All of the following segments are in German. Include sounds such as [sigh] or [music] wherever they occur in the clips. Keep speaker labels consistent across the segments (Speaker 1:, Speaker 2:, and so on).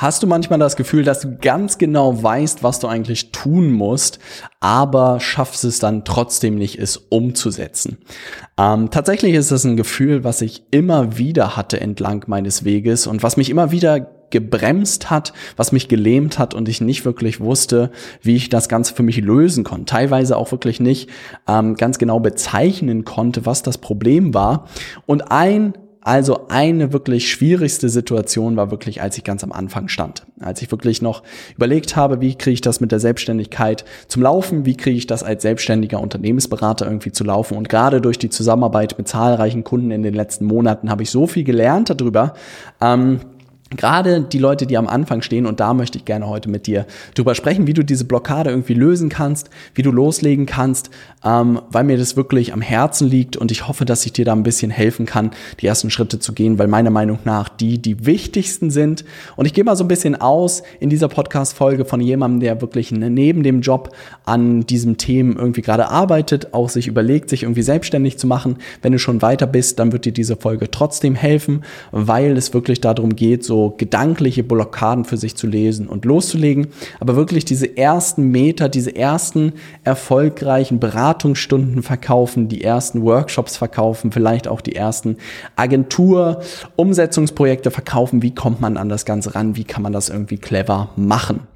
Speaker 1: Hast du manchmal das Gefühl, dass du ganz genau weißt, was du eigentlich tun musst, aber schaffst es dann trotzdem nicht, es umzusetzen? Ähm, tatsächlich ist das ein Gefühl, was ich immer wieder hatte entlang meines Weges und was mich immer wieder gebremst hat, was mich gelähmt hat und ich nicht wirklich wusste, wie ich das Ganze für mich lösen konnte. Teilweise auch wirklich nicht ähm, ganz genau bezeichnen konnte, was das Problem war. Und ein also eine wirklich schwierigste Situation war wirklich, als ich ganz am Anfang stand. Als ich wirklich noch überlegt habe, wie kriege ich das mit der Selbstständigkeit zum Laufen, wie kriege ich das als selbstständiger Unternehmensberater irgendwie zu laufen. Und gerade durch die Zusammenarbeit mit zahlreichen Kunden in den letzten Monaten habe ich so viel gelernt darüber. Ähm, Gerade die Leute, die am Anfang stehen, und da möchte ich gerne heute mit dir drüber sprechen, wie du diese Blockade irgendwie lösen kannst, wie du loslegen kannst, ähm, weil mir das wirklich am Herzen liegt und ich hoffe, dass ich dir da ein bisschen helfen kann, die ersten Schritte zu gehen, weil meiner Meinung nach die die wichtigsten sind. Und ich gehe mal so ein bisschen aus in dieser Podcast-Folge von jemandem, der wirklich neben dem Job an diesem Themen irgendwie gerade arbeitet, auch sich überlegt, sich irgendwie selbstständig zu machen. Wenn du schon weiter bist, dann wird dir diese Folge trotzdem helfen, weil es wirklich darum geht, so gedankliche Blockaden für sich zu lesen und loszulegen. Aber wirklich diese ersten Meter, diese ersten erfolgreichen Beratungsstunden verkaufen, die ersten Workshops verkaufen, vielleicht auch die ersten Agentur-Umsetzungsprojekte verkaufen. Wie kommt man an das Ganze ran? Wie kann man das irgendwie clever machen?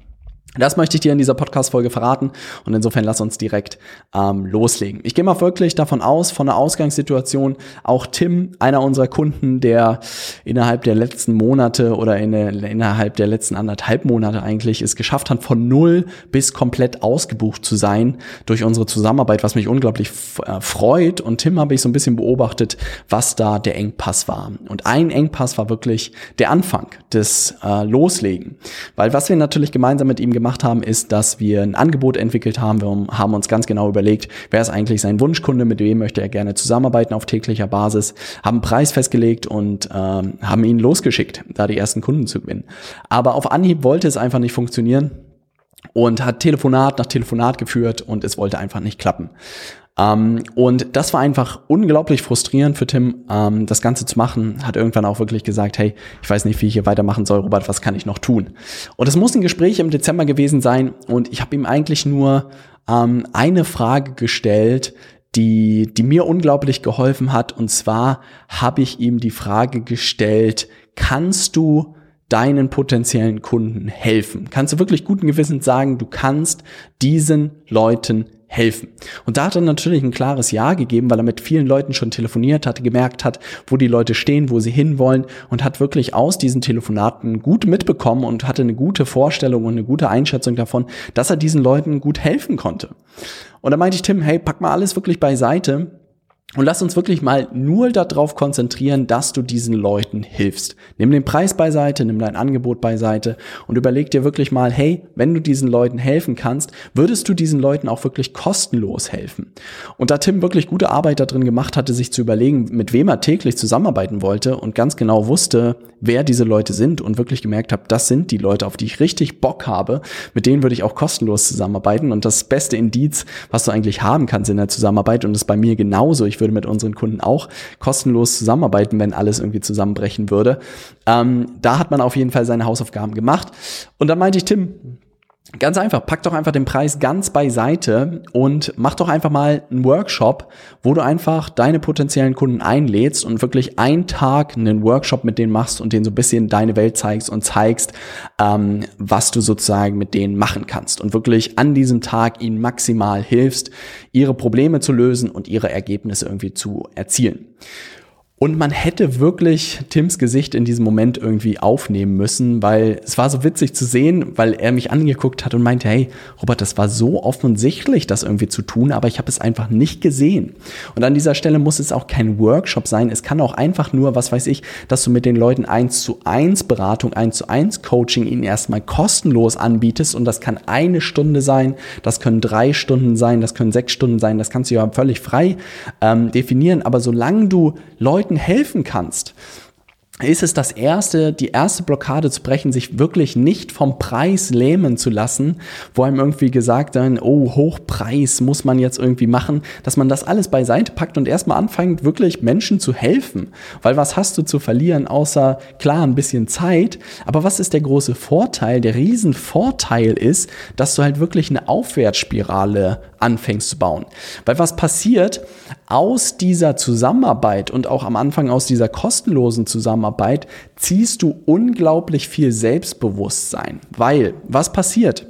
Speaker 1: Das möchte ich dir in dieser Podcast-Folge verraten und insofern lass uns direkt ähm, loslegen. Ich gehe mal wirklich davon aus, von der Ausgangssituation, auch Tim, einer unserer Kunden, der innerhalb der letzten Monate oder in innerhalb der letzten anderthalb Monate eigentlich es geschafft hat, von null bis komplett ausgebucht zu sein durch unsere Zusammenarbeit, was mich unglaublich äh, freut. Und Tim habe ich so ein bisschen beobachtet, was da der Engpass war. Und ein Engpass war wirklich der Anfang des äh, Loslegen. Weil was wir natürlich gemeinsam mit ihm gemacht gemacht haben, ist, dass wir ein Angebot entwickelt haben. Wir haben uns ganz genau überlegt, wer ist eigentlich sein Wunschkunde, mit wem möchte er gerne zusammenarbeiten auf täglicher Basis, haben einen Preis festgelegt und ähm, haben ihn losgeschickt, da die ersten Kunden zu gewinnen. Aber auf Anhieb wollte es einfach nicht funktionieren und hat Telefonat nach Telefonat geführt und es wollte einfach nicht klappen. Ähm, und das war einfach unglaublich frustrierend für Tim, ähm, das Ganze zu machen. Hat irgendwann auch wirklich gesagt, hey, ich weiß nicht, wie ich hier weitermachen soll, Robert, was kann ich noch tun? Und es muss ein Gespräch im Dezember gewesen sein und ich habe ihm eigentlich nur ähm, eine Frage gestellt, die, die mir unglaublich geholfen hat. Und zwar habe ich ihm die Frage gestellt, kannst du deinen potenziellen Kunden helfen? Kannst du wirklich guten Gewissens sagen, du kannst diesen Leuten helfen. Und da hat er natürlich ein klares Ja gegeben, weil er mit vielen Leuten schon telefoniert hat, gemerkt hat, wo die Leute stehen, wo sie hinwollen und hat wirklich aus diesen Telefonaten gut mitbekommen und hatte eine gute Vorstellung und eine gute Einschätzung davon, dass er diesen Leuten gut helfen konnte. Und da meinte ich Tim, hey, pack mal alles wirklich beiseite und lass uns wirklich mal nur darauf konzentrieren, dass du diesen Leuten hilfst. Nimm den Preis beiseite, nimm dein Angebot beiseite und überleg dir wirklich mal, hey, wenn du diesen Leuten helfen kannst, würdest du diesen Leuten auch wirklich kostenlos helfen? Und da Tim wirklich gute Arbeit darin gemacht hatte, sich zu überlegen, mit wem er täglich zusammenarbeiten wollte und ganz genau wusste, wer diese Leute sind und wirklich gemerkt habe, das sind die Leute, auf die ich richtig Bock habe, mit denen würde ich auch kostenlos zusammenarbeiten und das beste Indiz, was du eigentlich haben kannst in der Zusammenarbeit und das bei mir genauso. Ich würde mit unseren Kunden auch kostenlos zusammenarbeiten, wenn alles irgendwie zusammenbrechen würde. Ähm, da hat man auf jeden Fall seine Hausaufgaben gemacht. Und dann meinte ich, Tim, Ganz einfach, pack doch einfach den Preis ganz beiseite und mach doch einfach mal einen Workshop, wo du einfach deine potenziellen Kunden einlädst und wirklich einen Tag einen Workshop mit denen machst und denen so ein bisschen deine Welt zeigst und zeigst, ähm, was du sozusagen mit denen machen kannst und wirklich an diesem Tag ihnen maximal hilfst, ihre Probleme zu lösen und ihre Ergebnisse irgendwie zu erzielen. Und man hätte wirklich Tims Gesicht in diesem Moment irgendwie aufnehmen müssen, weil es war so witzig zu sehen, weil er mich angeguckt hat und meinte, hey, Robert, das war so offensichtlich, das irgendwie zu tun, aber ich habe es einfach nicht gesehen. Und an dieser Stelle muss es auch kein Workshop sein. Es kann auch einfach nur, was weiß ich, dass du mit den Leuten eins zu eins Beratung, eins zu eins Coaching ihnen erstmal kostenlos anbietest. Und das kann eine Stunde sein, das können drei Stunden sein, das können sechs Stunden sein, das kannst du ja völlig frei ähm, definieren. Aber solange du Leute Leuten helfen kannst ist es das erste, die erste Blockade zu brechen, sich wirklich nicht vom Preis lähmen zu lassen, wo einem irgendwie gesagt wird, oh, Hochpreis muss man jetzt irgendwie machen, dass man das alles beiseite packt und erstmal anfängt, wirklich Menschen zu helfen. Weil was hast du zu verlieren, außer klar ein bisschen Zeit, aber was ist der große Vorteil? Der Riesenvorteil ist, dass du halt wirklich eine Aufwärtsspirale anfängst zu bauen. Weil was passiert aus dieser Zusammenarbeit und auch am Anfang aus dieser kostenlosen Zusammenarbeit, ziehst du unglaublich viel Selbstbewusstsein. Weil was passiert?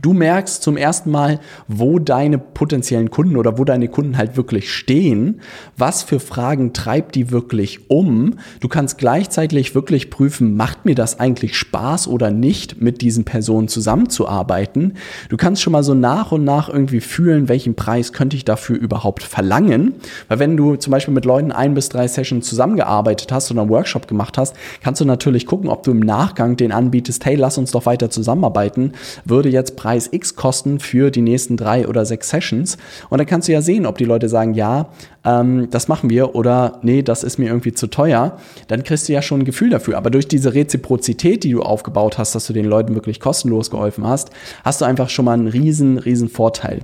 Speaker 1: Du merkst zum ersten Mal, wo deine potenziellen Kunden oder wo deine Kunden halt wirklich stehen, was für Fragen treibt die wirklich um. Du kannst gleichzeitig wirklich prüfen, macht mir das eigentlich Spaß oder nicht, mit diesen Personen zusammenzuarbeiten. Du kannst schon mal so nach und nach irgendwie fühlen, welchen Preis könnte ich dafür überhaupt verlangen. Weil wenn du zum Beispiel mit Leuten ein bis drei Sessions zusammengearbeitet hast oder einen Workshop gemacht hast, kannst du natürlich gucken, ob du im Nachgang den anbietest, hey, lass uns doch weiter zusammenarbeiten, würde jetzt Preis X kosten für die nächsten drei oder sechs Sessions. Und dann kannst du ja sehen, ob die Leute sagen, ja, ähm, das machen wir oder nee, das ist mir irgendwie zu teuer. Dann kriegst du ja schon ein Gefühl dafür. Aber durch diese Reziprozität, die du aufgebaut hast, dass du den Leuten wirklich kostenlos geholfen hast, hast du einfach schon mal einen riesen, riesen Vorteil.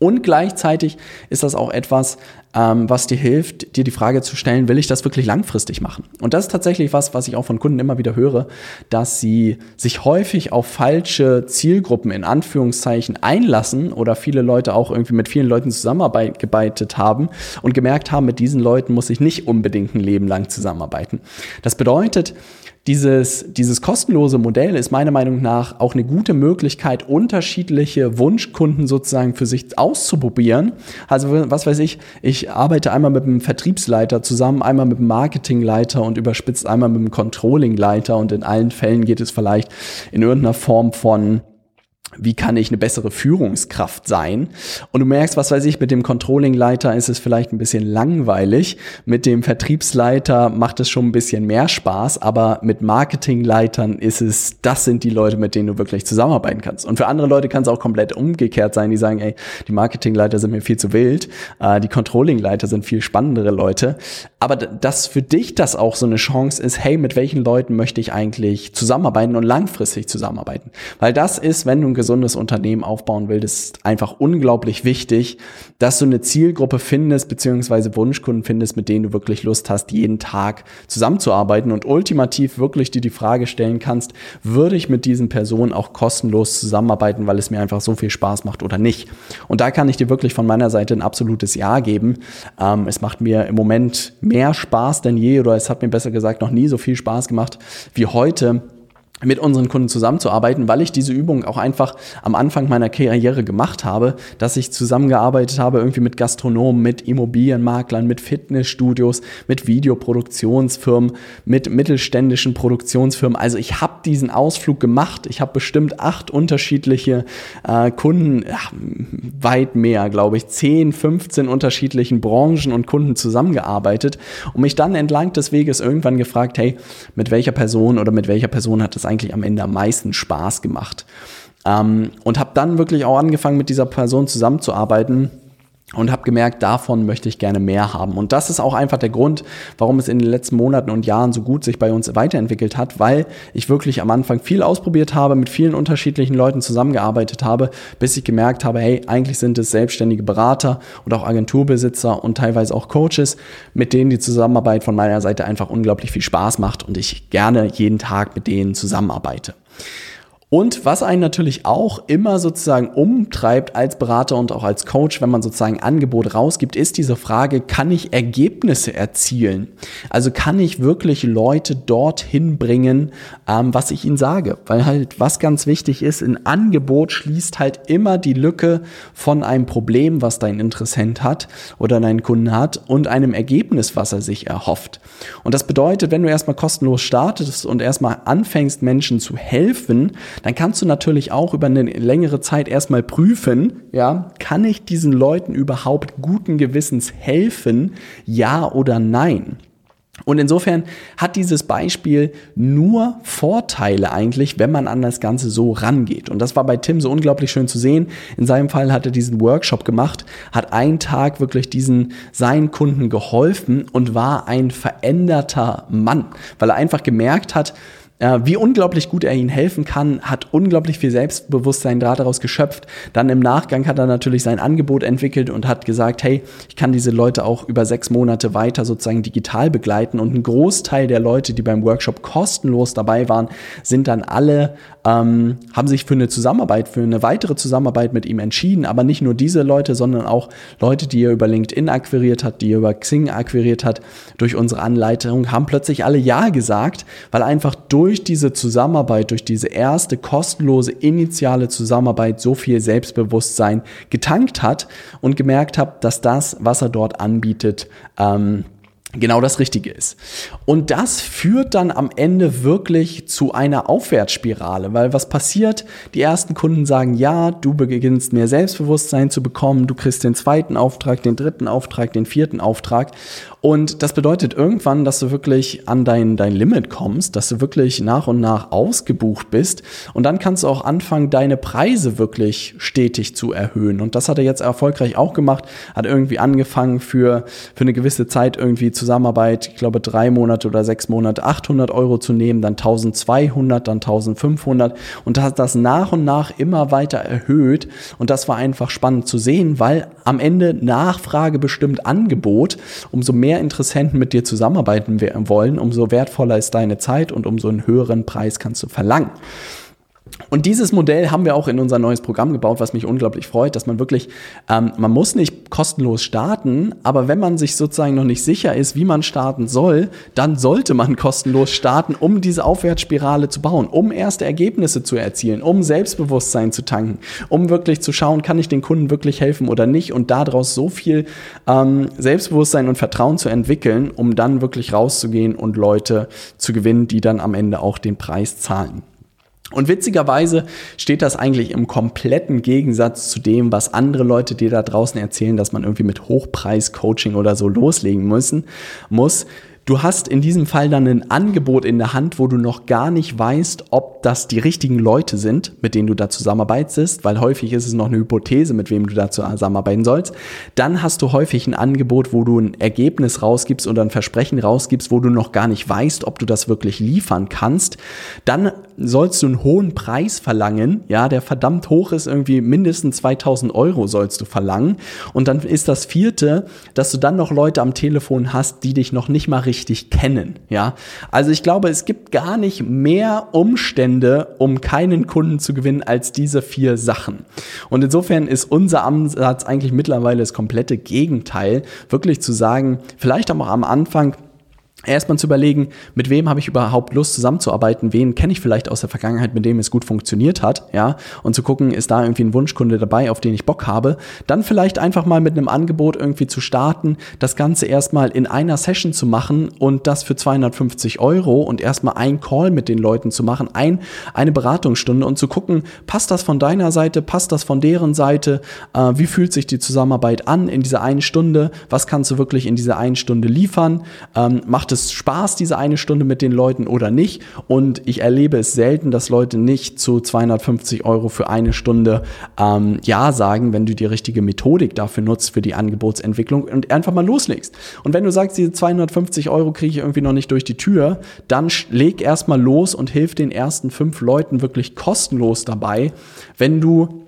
Speaker 1: Und gleichzeitig ist das auch etwas, ähm, was dir hilft, dir die Frage zu stellen, will ich das wirklich langfristig machen? Und das ist tatsächlich was, was ich auch von Kunden immer wieder höre, dass sie sich häufig auf falsche Zielgruppen in Anführungszeichen einlassen oder viele Leute auch irgendwie mit vielen Leuten zusammengearbeitet haben und gemerkt haben, mit diesen Leuten muss ich nicht unbedingt ein Leben lang zusammenarbeiten. Das bedeutet, dieses, dieses kostenlose Modell ist meiner Meinung nach auch eine gute Möglichkeit, unterschiedliche Wunschkunden sozusagen für sich auszuprobieren. Also was weiß ich, ich arbeite einmal mit einem Vertriebsleiter zusammen, einmal mit einem Marketingleiter und überspitzt einmal mit einem Controllingleiter und in allen Fällen geht es vielleicht in irgendeiner Form von wie kann ich eine bessere Führungskraft sein? Und du merkst, was weiß ich, mit dem Controlling-Leiter ist es vielleicht ein bisschen langweilig, mit dem Vertriebsleiter macht es schon ein bisschen mehr Spaß, aber mit Marketingleitern ist es, das sind die Leute, mit denen du wirklich zusammenarbeiten kannst. Und für andere Leute kann es auch komplett umgekehrt sein, die sagen, ey, die Marketingleiter sind mir viel zu wild, äh, die Controlling-Leiter sind viel spannendere Leute. Aber dass für dich das auch so eine Chance ist, hey, mit welchen Leuten möchte ich eigentlich zusammenarbeiten und langfristig zusammenarbeiten? Weil das ist, wenn du ein gesundes Unternehmen aufbauen willst, einfach unglaublich wichtig, dass du eine Zielgruppe findest, beziehungsweise Wunschkunden findest, mit denen du wirklich Lust hast, jeden Tag zusammenzuarbeiten und ultimativ wirklich dir die Frage stellen kannst, würde ich mit diesen Personen auch kostenlos zusammenarbeiten, weil es mir einfach so viel Spaß macht oder nicht? Und da kann ich dir wirklich von meiner Seite ein absolutes Ja geben. Ähm, es macht mir im Moment mehr Spaß denn je oder es hat mir besser gesagt noch nie so viel Spaß gemacht wie heute mit unseren Kunden zusammenzuarbeiten, weil ich diese Übung auch einfach am Anfang meiner Karriere gemacht habe, dass ich zusammengearbeitet habe irgendwie mit Gastronomen, mit Immobilienmaklern, mit Fitnessstudios, mit Videoproduktionsfirmen, mit mittelständischen Produktionsfirmen. Also ich habe diesen Ausflug gemacht. Ich habe bestimmt acht unterschiedliche äh, Kunden, ja, weit mehr, glaube ich, 10, 15 unterschiedlichen Branchen und Kunden zusammengearbeitet und mich dann entlang des Weges irgendwann gefragt, hey, mit welcher Person oder mit welcher Person hat eigentlich am Ende am meisten Spaß gemacht. Ähm, und habe dann wirklich auch angefangen, mit dieser Person zusammenzuarbeiten und habe gemerkt, davon möchte ich gerne mehr haben. Und das ist auch einfach der Grund, warum es in den letzten Monaten und Jahren so gut sich bei uns weiterentwickelt hat, weil ich wirklich am Anfang viel ausprobiert habe, mit vielen unterschiedlichen Leuten zusammengearbeitet habe, bis ich gemerkt habe, hey, eigentlich sind es selbstständige Berater und auch Agenturbesitzer und teilweise auch Coaches, mit denen die Zusammenarbeit von meiner Seite einfach unglaublich viel Spaß macht und ich gerne jeden Tag mit denen zusammenarbeite. Und was einen natürlich auch immer sozusagen umtreibt als Berater und auch als Coach, wenn man sozusagen Angebot rausgibt, ist diese Frage, kann ich Ergebnisse erzielen? Also kann ich wirklich Leute dorthin bringen, ähm, was ich ihnen sage? Weil halt, was ganz wichtig ist, ein Angebot schließt halt immer die Lücke von einem Problem, was dein Interessent hat oder dein Kunde hat und einem Ergebnis, was er sich erhofft. Und das bedeutet, wenn du erstmal kostenlos startest und erstmal anfängst, Menschen zu helfen, dann kannst du natürlich auch über eine längere Zeit erstmal prüfen, ja, kann ich diesen Leuten überhaupt guten Gewissens helfen, ja oder nein? Und insofern hat dieses Beispiel nur Vorteile eigentlich, wenn man an das Ganze so rangeht. Und das war bei Tim so unglaublich schön zu sehen. In seinem Fall hat er diesen Workshop gemacht, hat einen Tag wirklich diesen seinen Kunden geholfen und war ein veränderter Mann, weil er einfach gemerkt hat, wie unglaublich gut er ihnen helfen kann, hat unglaublich viel Selbstbewusstsein daraus geschöpft. Dann im Nachgang hat er natürlich sein Angebot entwickelt und hat gesagt, hey, ich kann diese Leute auch über sechs Monate weiter sozusagen digital begleiten. Und ein Großteil der Leute, die beim Workshop kostenlos dabei waren, sind dann alle, ähm, haben sich für eine Zusammenarbeit, für eine weitere Zusammenarbeit mit ihm entschieden. Aber nicht nur diese Leute, sondern auch Leute, die er über LinkedIn akquiriert hat, die er über Xing akquiriert hat, durch unsere Anleitung, haben plötzlich alle Ja gesagt, weil einfach durch durch diese Zusammenarbeit, durch diese erste kostenlose initiale Zusammenarbeit so viel Selbstbewusstsein getankt hat und gemerkt hat, dass das, was er dort anbietet, ähm, genau das Richtige ist. Und das führt dann am Ende wirklich zu einer Aufwärtsspirale, weil was passiert? Die ersten Kunden sagen, ja, du beginnst mehr Selbstbewusstsein zu bekommen, du kriegst den zweiten Auftrag, den dritten Auftrag, den vierten Auftrag. Und das bedeutet irgendwann, dass du wirklich an dein, dein Limit kommst, dass du wirklich nach und nach ausgebucht bist. Und dann kannst du auch anfangen, deine Preise wirklich stetig zu erhöhen. Und das hat er jetzt erfolgreich auch gemacht, hat irgendwie angefangen für, für eine gewisse Zeit irgendwie Zusammenarbeit, ich glaube drei Monate oder sechs Monate 800 Euro zu nehmen, dann 1200, dann 1500 und hat das nach und nach immer weiter erhöht und das war einfach spannend zu sehen, weil am Ende Nachfrage bestimmt Angebot, umso mehr Interessenten mit dir zusammenarbeiten wollen, umso wertvoller ist deine Zeit und umso einen höheren Preis kannst du verlangen. Und dieses Modell haben wir auch in unser neues Programm gebaut, was mich unglaublich freut, dass man wirklich, ähm, man muss nicht kostenlos starten, aber wenn man sich sozusagen noch nicht sicher ist, wie man starten soll, dann sollte man kostenlos starten, um diese Aufwärtsspirale zu bauen, um erste Ergebnisse zu erzielen, um Selbstbewusstsein zu tanken, um wirklich zu schauen, kann ich den Kunden wirklich helfen oder nicht und daraus so viel ähm, Selbstbewusstsein und Vertrauen zu entwickeln, um dann wirklich rauszugehen und Leute zu gewinnen, die dann am Ende auch den Preis zahlen. Und witzigerweise steht das eigentlich im kompletten Gegensatz zu dem, was andere Leute dir da draußen erzählen, dass man irgendwie mit Hochpreis-Coaching oder so loslegen müssen, muss. Du hast in diesem Fall dann ein Angebot in der Hand, wo du noch gar nicht weißt, ob das die richtigen Leute sind, mit denen du da zusammenarbeitest, weil häufig ist es noch eine Hypothese, mit wem du da zusammenarbeiten sollst. Dann hast du häufig ein Angebot, wo du ein Ergebnis rausgibst oder ein Versprechen rausgibst, wo du noch gar nicht weißt, ob du das wirklich liefern kannst. Dann sollst du einen hohen Preis verlangen, ja, der verdammt hoch ist, irgendwie mindestens 2000 Euro sollst du verlangen. Und dann ist das vierte, dass du dann noch Leute am Telefon hast, die dich noch nicht mal richtig richtig kennen, ja. Also ich glaube, es gibt gar nicht mehr Umstände, um keinen Kunden zu gewinnen, als diese vier Sachen. Und insofern ist unser Ansatz eigentlich mittlerweile das komplette Gegenteil, wirklich zu sagen, vielleicht auch am Anfang, erstmal zu überlegen, mit wem habe ich überhaupt Lust zusammenzuarbeiten, wen kenne ich vielleicht aus der Vergangenheit, mit dem es gut funktioniert hat, ja, und zu gucken, ist da irgendwie ein Wunschkunde dabei, auf den ich Bock habe, dann vielleicht einfach mal mit einem Angebot irgendwie zu starten, das Ganze erstmal in einer Session zu machen und das für 250 Euro und erstmal ein Call mit den Leuten zu machen, ein, eine Beratungsstunde und zu gucken, passt das von deiner Seite, passt das von deren Seite, äh, wie fühlt sich die Zusammenarbeit an in dieser einen Stunde, was kannst du wirklich in dieser einen Stunde liefern, ähm, macht es es Spaß, diese eine Stunde mit den Leuten oder nicht? Und ich erlebe es selten, dass Leute nicht zu 250 Euro für eine Stunde ähm, Ja sagen, wenn du die richtige Methodik dafür nutzt, für die Angebotsentwicklung und einfach mal loslegst. Und wenn du sagst, diese 250 Euro kriege ich irgendwie noch nicht durch die Tür, dann leg erstmal los und hilf den ersten fünf Leuten wirklich kostenlos dabei, wenn du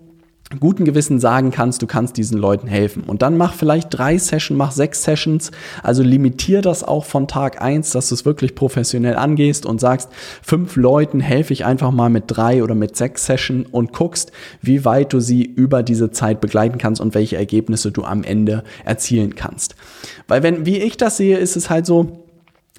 Speaker 1: guten Gewissen sagen kannst, du kannst diesen Leuten helfen. Und dann mach vielleicht drei Sessions, mach sechs Sessions. Also limitier das auch von Tag eins, dass du es wirklich professionell angehst und sagst, fünf Leuten helfe ich einfach mal mit drei oder mit sechs Sessions und guckst, wie weit du sie über diese Zeit begleiten kannst und welche Ergebnisse du am Ende erzielen kannst. Weil wenn, wie ich das sehe, ist es halt so,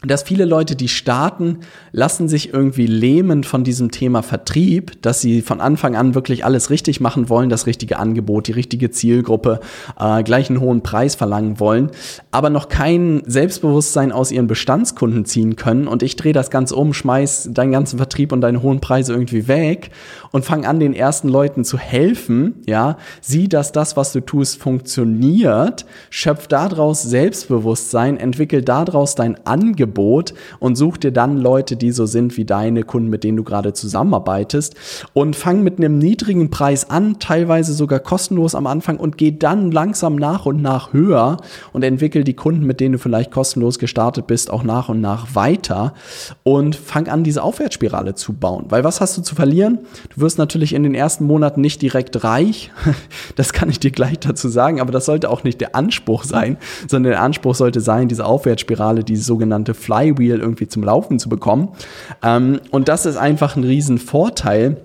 Speaker 1: dass viele Leute, die starten, lassen sich irgendwie lähmen von diesem Thema Vertrieb, dass sie von Anfang an wirklich alles richtig machen wollen, das richtige Angebot, die richtige Zielgruppe, äh, gleich einen hohen Preis verlangen wollen, aber noch kein Selbstbewusstsein aus ihren Bestandskunden ziehen können. Und ich drehe das Ganze um, schmeiß deinen ganzen Vertrieb und deine hohen Preise irgendwie weg und fang an, den ersten Leuten zu helfen. Ja, sieh, dass das, was du tust, funktioniert, schöpf daraus Selbstbewusstsein, entwickel daraus dein Angebot Angebot und such dir dann Leute, die so sind wie deine Kunden, mit denen du gerade zusammenarbeitest und fang mit einem niedrigen Preis an, teilweise sogar kostenlos am Anfang und geh dann langsam nach und nach höher und entwickel die Kunden, mit denen du vielleicht kostenlos gestartet bist, auch nach und nach weiter und fang an, diese Aufwärtsspirale zu bauen. Weil was hast du zu verlieren? Du wirst natürlich in den ersten Monaten nicht direkt reich. [laughs] Das kann ich dir gleich dazu sagen, aber das sollte auch nicht der Anspruch sein, sondern der Anspruch sollte sein, diese Aufwärtsspirale, diese sogenannte Flywheel irgendwie zum Laufen zu bekommen. Ähm, und das ist einfach ein Riesenvorteil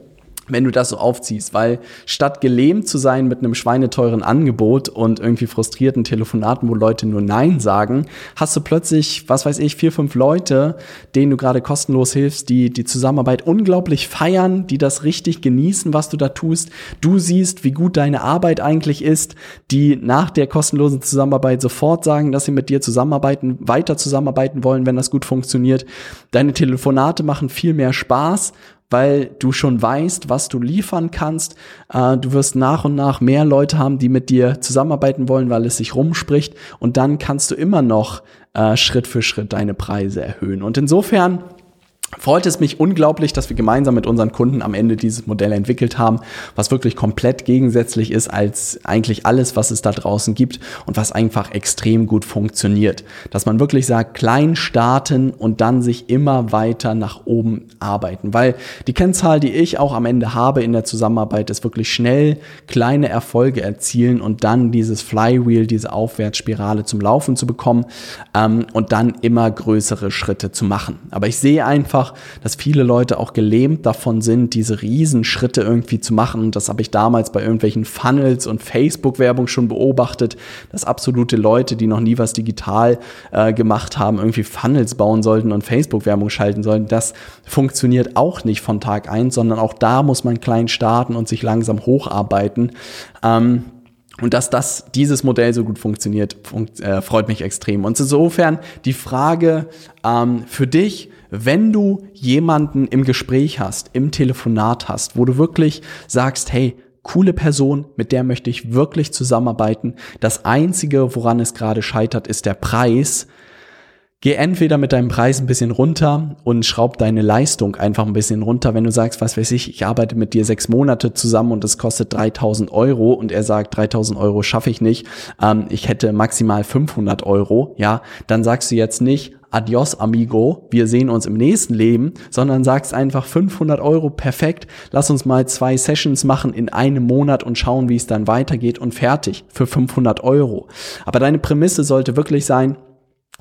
Speaker 1: wenn du das so aufziehst, weil statt gelähmt zu sein mit einem schweineteuren Angebot und irgendwie frustrierten Telefonaten, wo Leute nur Nein sagen, hast du plötzlich, was weiß ich, vier, fünf Leute, denen du gerade kostenlos hilfst, die die Zusammenarbeit unglaublich feiern, die das richtig genießen, was du da tust. Du siehst, wie gut deine Arbeit eigentlich ist, die nach der kostenlosen Zusammenarbeit sofort sagen, dass sie mit dir zusammenarbeiten, weiter zusammenarbeiten wollen, wenn das gut funktioniert. Deine Telefonate machen viel mehr Spaß weil du schon weißt, was du liefern kannst. Äh, du wirst nach und nach mehr Leute haben, die mit dir zusammenarbeiten wollen, weil es sich rumspricht. Und dann kannst du immer noch äh, Schritt für Schritt deine Preise erhöhen. Und insofern freut es mich unglaublich, dass wir gemeinsam mit unseren Kunden am Ende dieses Modell entwickelt haben, was wirklich komplett gegensätzlich ist als eigentlich alles, was es da draußen gibt und was einfach extrem gut funktioniert. Dass man wirklich sagt, klein starten und dann sich immer weiter nach oben arbeiten. Weil die Kennzahl, die ich auch am Ende habe in der Zusammenarbeit, ist wirklich schnell kleine Erfolge erzielen und dann dieses Flywheel, diese Aufwärtsspirale zum Laufen zu bekommen ähm, und dann immer größere Schritte zu machen. Aber ich sehe einfach, einfach, dass viele Leute auch gelähmt davon sind, diese Riesenschritte irgendwie zu machen. Und das habe ich damals bei irgendwelchen Funnels und Facebook-Werbung schon beobachtet, dass absolute Leute, die noch nie was digital äh, gemacht haben, irgendwie Funnels bauen sollten und Facebook-Werbung schalten sollten. Das funktioniert auch nicht von Tag eins, sondern auch da muss man klein starten und sich langsam hocharbeiten. Ähm, und dass das, dieses Modell so gut funktioniert, funkt, äh, freut mich extrem. Und insofern die Frage ähm, für dich, wenn du jemanden im Gespräch hast, im Telefonat hast, wo du wirklich sagst, hey, coole Person, mit der möchte ich wirklich zusammenarbeiten. Das Einzige, woran es gerade scheitert, ist der Preis. Geh entweder mit deinem Preis ein bisschen runter und schraub deine Leistung einfach ein bisschen runter. Wenn du sagst, was weiß ich, ich arbeite mit dir sechs Monate zusammen und es kostet 3000 Euro und er sagt, 3000 Euro schaffe ich nicht, ähm, ich hätte maximal 500 Euro, ja, dann sagst du jetzt nicht, adios amigo, wir sehen uns im nächsten Leben, sondern sagst einfach 500 Euro, perfekt, lass uns mal zwei Sessions machen in einem Monat und schauen, wie es dann weitergeht und fertig für 500 Euro. Aber deine Prämisse sollte wirklich sein,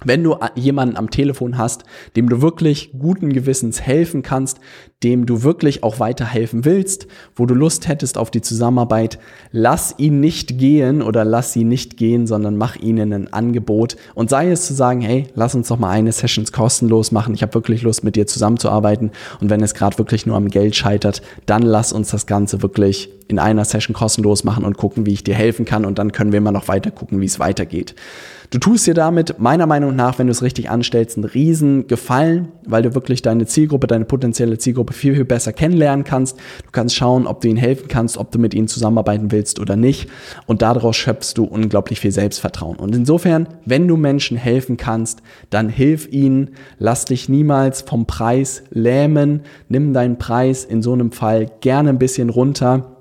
Speaker 1: wenn du jemanden am Telefon hast, dem du wirklich guten Gewissens helfen kannst, dem du wirklich auch weiterhelfen willst, wo du Lust hättest auf die Zusammenarbeit, lass ihn nicht gehen oder lass sie nicht gehen, sondern mach ihnen ein Angebot und sei es zu sagen, hey, lass uns doch mal eine Sessions kostenlos machen, ich habe wirklich Lust mit dir zusammenzuarbeiten. Und wenn es gerade wirklich nur am Geld scheitert, dann lass uns das Ganze wirklich in einer Session kostenlos machen und gucken, wie ich dir helfen kann. Und dann können wir immer noch weiter gucken, wie es weitergeht. Du tust dir damit meiner Meinung nach, wenn du es richtig anstellst, einen riesen Gefallen, weil du wirklich deine Zielgruppe, deine potenzielle Zielgruppe viel, viel besser kennenlernen kannst. Du kannst schauen, ob du ihnen helfen kannst, ob du mit ihnen zusammenarbeiten willst oder nicht. Und daraus schöpfst du unglaublich viel Selbstvertrauen. Und insofern, wenn du Menschen helfen kannst, dann hilf ihnen. Lass dich niemals vom Preis lähmen. Nimm deinen Preis in so einem Fall gerne ein bisschen runter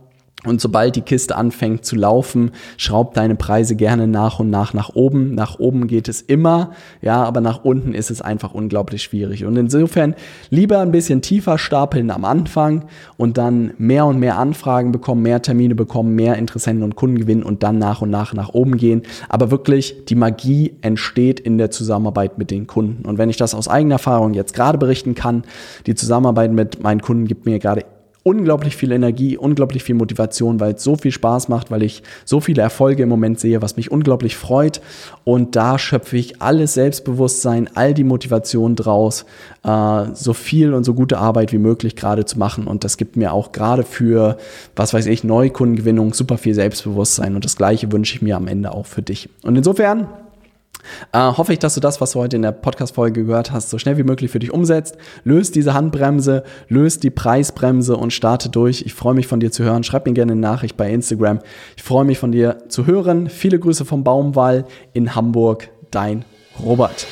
Speaker 1: Und sobald die Kiste anfängt zu laufen, schraub deine Preise gerne nach und nach nach oben. Nach oben geht es immer, ja, aber nach unten ist es einfach unglaublich schwierig. Und insofern lieber ein bisschen tiefer stapeln am Anfang und dann mehr und mehr Anfragen bekommen, mehr Termine bekommen, mehr Interessenten und Kunden gewinnen und dann nach und nach nach oben gehen. Aber wirklich, die Magie entsteht in der Zusammenarbeit mit den Kunden. Und wenn ich das aus eigener Erfahrung jetzt gerade berichten kann, die Zusammenarbeit mit meinen Kunden gibt mir gerade unglaublich viel Energie, unglaublich viel Motivation, weil es so viel Spaß macht, weil ich so viele Erfolge im Moment sehe, was mich unglaublich freut. Und da schöpfe ich alles Selbstbewusstsein, all die Motivation draus, äh, so viel und so gute Arbeit wie möglich gerade zu machen. Und das gibt mir auch gerade für, was weiß ich, Neukundengewinnung super viel Selbstbewusstsein. Und das Gleiche wünsche ich mir am Ende auch für dich. Und insofern äh, hoffe ich, dass du das, was du heute in der Podcast-Folge gehört hast, so schnell wie möglich für dich umsetzt. Löst diese Handbremse, löst die Preisbremse und starte durch. Ich freue mich von dir zu hören. Schreib mir gerne eine Nachricht bei Instagram. Ich freue mich von dir zu hören. Viele Grüße vom Baumwall in Hamburg. Dein Robert.